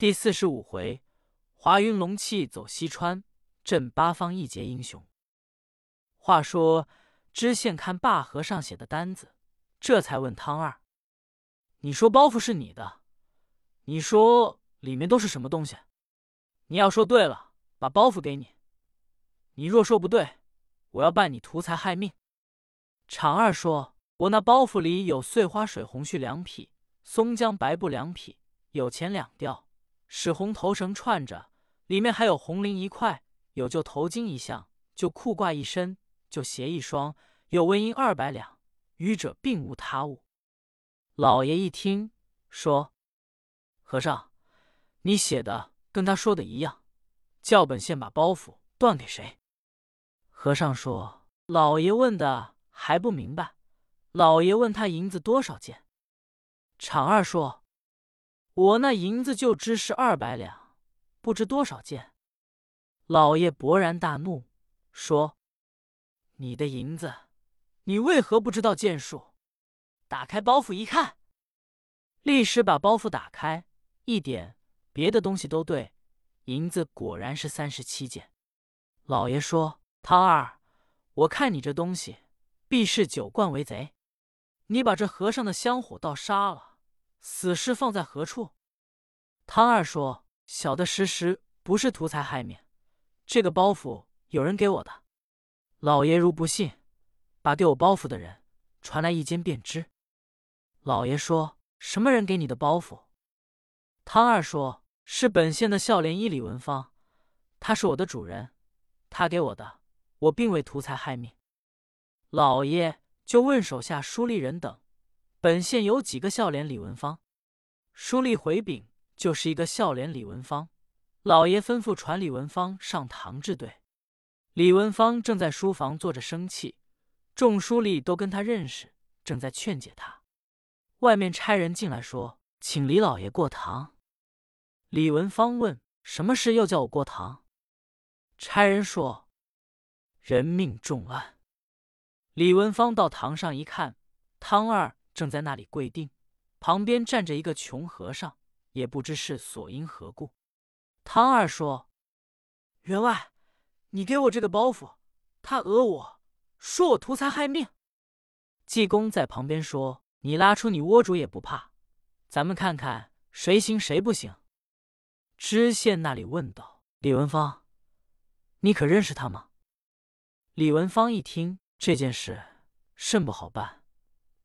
第四十五回，华云龙气走西川，镇八方一杰英雄。话说知县看罢和尚写的单子，这才问汤二：“你说包袱是你的，你说里面都是什么东西？你要说对了，把包袱给你；你若说不对，我要办你图财害命。”常二说：“我那包袱里有碎花水红絮两匹，松江白布两匹，有钱两吊，使红头绳串着，里面还有红绫一块，有旧头巾一项，旧裤褂一身，旧鞋一双，有纹银二百两，余者并无他物。”老爷一听，说：“和尚，你写的跟他说的一样，叫本县把包袱断给谁？”和尚说：“老爷问的。”还不明白，老爷问他银子多少件。常二说：“我那银子就知是二百两，不知多少件。”老爷勃然大怒，说：“你的银子，你为何不知道件数？打开包袱一看，立时把包袱打开，一点别的东西都对，银子果然是三十七件。”老爷说：“汤二，我看你这东西。”必是酒灌为贼，你把这和尚的香火倒杀了，死尸放在何处？汤二说：“小的实实不是图财害命，这个包袱有人给我的。老爷如不信，把给我包袱的人传来一间便知。”老爷说：“什么人给你的包袱？”汤二说：“是本县的孝廉医李文芳，他是我的主人，他给我的，我并未图财害命。”老爷就问手下书吏人等：“本县有几个孝廉李文芳？”书吏回禀：“就是一个笑脸李文芳。”老爷吩咐传李文芳上堂治罪。李文芳正在书房坐着生气，众书吏都跟他认识，正在劝解他。外面差人进来说：“请李老爷过堂。”李文芳问：“什么事又叫我过堂？”差人说：“人命重案。”李文芳到堂上一看，汤二正在那里跪定，旁边站着一个穷和尚，也不知是所因何故。汤二说：“员外，你给我这个包袱，他讹我说我图财害命。”济公在旁边说：“你拉出你窝主也不怕，咱们看看谁行谁不行。”知县那里问道：“李文芳，你可认识他吗？”李文芳一听。这件事甚不好办，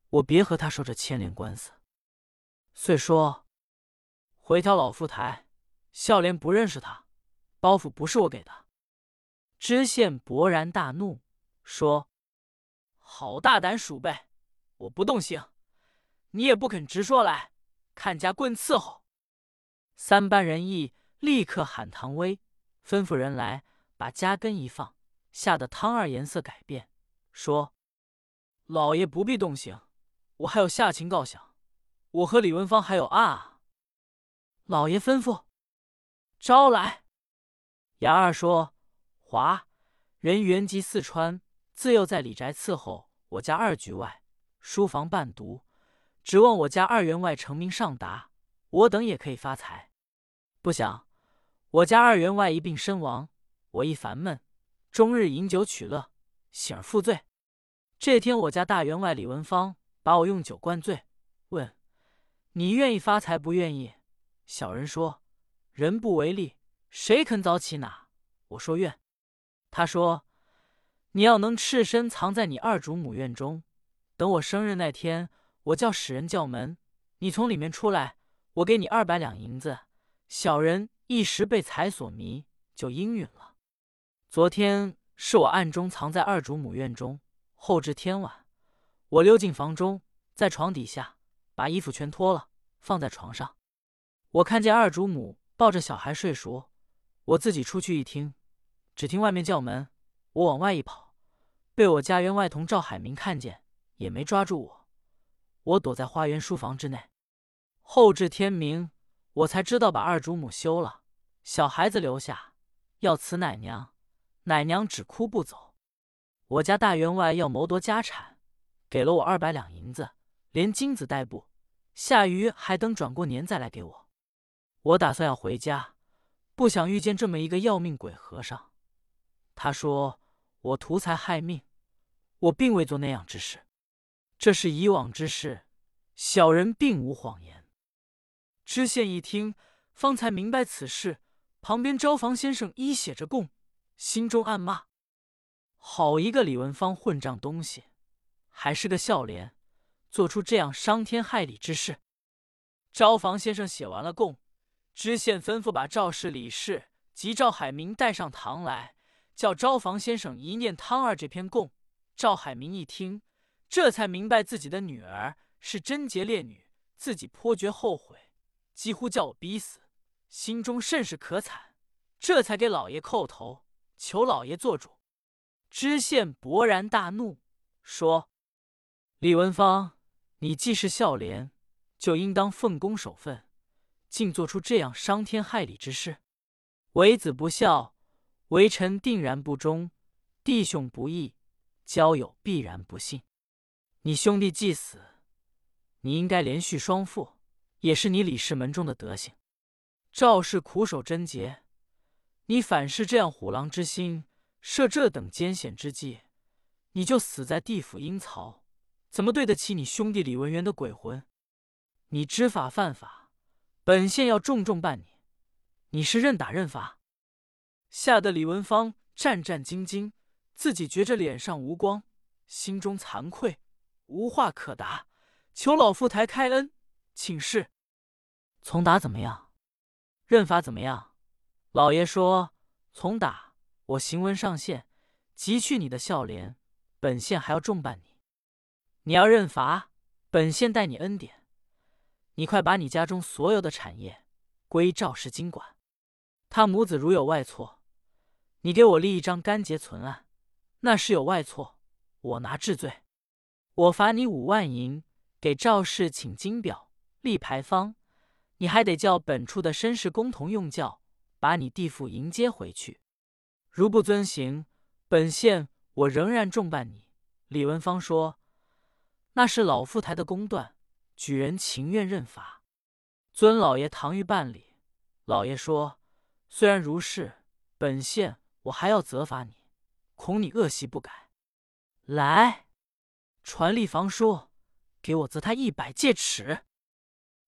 我别和他说这牵连官司。遂说：“回挑老夫台，孝廉不认识他，包袱不是我给的。”知县勃然大怒，说：“好大胆鼠辈！我不动刑，你也不肯直说来，看家棍伺候。”三班人一立刻喊唐威，吩咐人来把家根一放，吓得汤二颜色改变。说：“老爷不必动刑，我还有下情告响。我和李文芳还有啊。”老爷吩咐招来。杨二说：“华人原籍四川，自幼在李宅伺候我家二局外，书房伴读，指望我家二员外成名上达，我等也可以发财。不想我家二员外一病身亡，我一烦闷，终日饮酒取乐。”醒而负罪。这天，我家大员外李文芳把我用酒灌醉，问：“你愿意发财不愿意？”小人说：“人不为利，谁肯早起哪？”我说：“愿。”他说：“你要能赤身藏在你二主母院中，等我生日那天，我叫使人叫门，你从里面出来，我给你二百两银子。”小人一时被财所迷，就应允了。昨天。是我暗中藏在二主母院中，后至天晚，我溜进房中，在床底下把衣服全脱了，放在床上。我看见二主母抱着小孩睡熟，我自己出去一听，只听外面叫门，我往外一跑，被我家员外同赵海明看见，也没抓住我。我躲在花园书房之内，后至天明，我才知道把二主母休了，小孩子留下，要辞奶娘。奶娘只哭不走，我家大员外要谋夺家产，给了我二百两银子，连金子带布，下余还等转过年再来给我。我打算要回家，不想遇见这么一个要命鬼和尚。他说我图财害命，我并未做那样之事，这是以往之事，小人并无谎言。”知县一听，方才明白此事。旁边招房先生一写着供，心中暗骂：“好一个李文芳混账东西，还是个孝廉，做出这样伤天害理之事。”招房先生写完了供，知县吩咐把赵氏、李氏及赵海明带上堂来，叫招房先生一念汤二这篇供。赵海明一听，这才明白自己的女儿是贞洁烈女，自己颇觉后悔，几乎叫我逼死。心中甚是可惨，这才给老爷叩头，求老爷做主。知县勃然大怒，说：“李文芳，你既是孝廉，就应当奉公守分，竟做出这样伤天害理之事。为子不孝，为臣定然不忠；弟兄不义，交友必然不信。你兄弟既死，你应该连续双父，也是你李氏门中的德行。”赵氏苦守贞洁，你反是这样虎狼之心，设这等艰险之计，你就死在地府阴曹，怎么对得起你兄弟李文元的鬼魂？你知法犯法，本县要重重办你。你是认打认罚？吓得李文芳战战兢兢，自己觉着脸上无光，心中惭愧，无话可答，求老夫台开恩，请示从打怎么样？认罚怎么样？老爷说：“从打我行文上线，即去你的孝廉，本县还要重办你。你要认罚，本县待你恩典。你快把你家中所有的产业归赵氏经管。他母子如有外错，你给我立一张干结存案。那是有外错，我拿治罪。我罚你五万银，给赵氏请金表，立牌坊。”你还得叫本处的绅士工同用轿，把你弟父迎接回去。如不遵行，本县我仍然重办你。李文芳说：“那是老夫台的公断，举人情愿认罚。”尊老爷唐谕办理。老爷说：“虽然如是，本县我还要责罚你，恐你恶习不改。来，传立房说，给我责他一百戒尺。”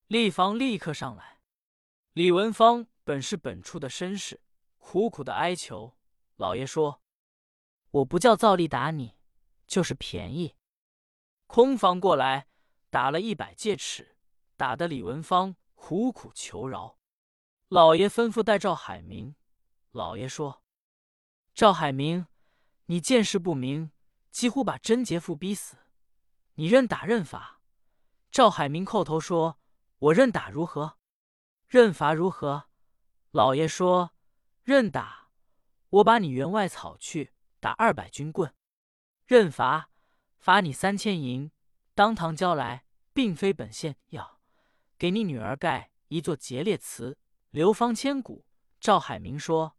立房立刻上来。李文芳本是本处的绅士，苦苦的哀求老爷说：“我不叫造例打你，就是便宜。”空房过来打了一百戒尺，打得李文芳苦苦求饶。老爷吩咐带赵海明。老爷说：“赵海明，你见识不明，几乎把贞洁妇逼死，你认打认罚？”赵海明叩头说。我认打如何？认罚如何？老爷说：“认打，我把你员外草去打二百军棍；认罚，罚你三千银，当堂交来，并非本县要给你女儿盖一座节烈祠，流芳千古。”赵海明说：“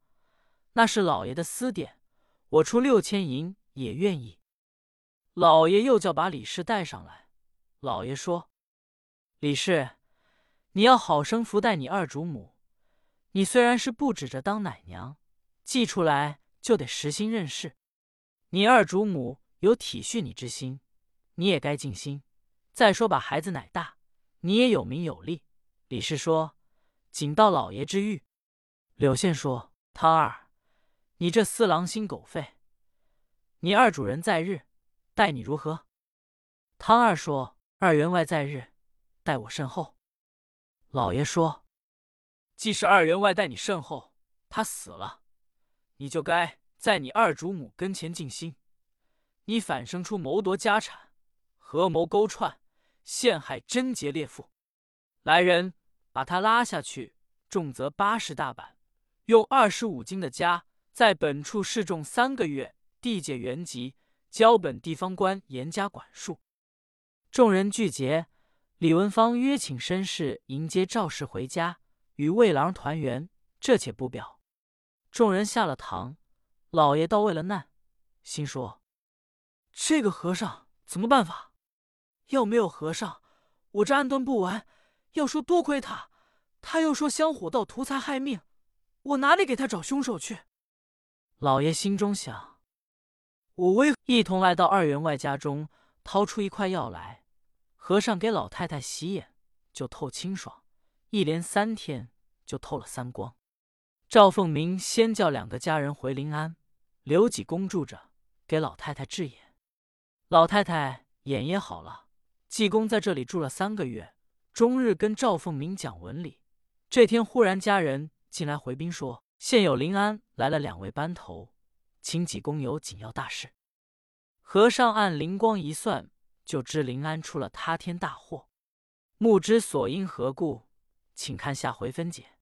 那是老爷的私典，我出六千银也愿意。”老爷又叫把李氏带上来。老爷说：“李氏。”你要好生福待你二主母。你虽然是不指着当奶娘，寄出来就得实心认事。你二主母有体恤你之心，你也该尽心。再说把孩子奶大，你也有名有利。李氏说：“谨到老爷之谕。”柳县说：“汤二，你这厮狼心狗肺，你二主人在日，待你如何？”汤二说：“二员外在日，待我甚厚。”老爷说：“既是二员外待你甚厚，他死了，你就该在你二主母跟前尽心。你反生出谋夺家产，合谋勾串，陷害贞洁烈妇。来人，把他拉下去，重则八十大板，用二十五斤的枷，在本处示众三个月，地界原籍，交本地方官严加管束。”众人俱结。李文芳约请绅士迎接赵氏回家，与魏郎团圆。这且不表。众人下了堂，老爷倒为了难，心说：这个和尚怎么办法？要没有和尚，我这安顿不完。要说多亏他，他又说香火道图财害命，我哪里给他找凶手去？老爷心中想：我为一同来到二员外家中，掏出一块药来，和尚给老太太洗眼，就透清爽，一连三天就透了三光。赵凤鸣先叫两个家人回临安，留几公住着，给老太太治眼。老太太眼也好了。济公在这里住了三个月，终日跟赵凤鸣讲文理。这天忽然家人进来回禀说，现有临安来了两位班头，请济公有紧要大事。和尚按灵光一算，就知临安出了塌天大祸。目之所因何故，请看下回分解。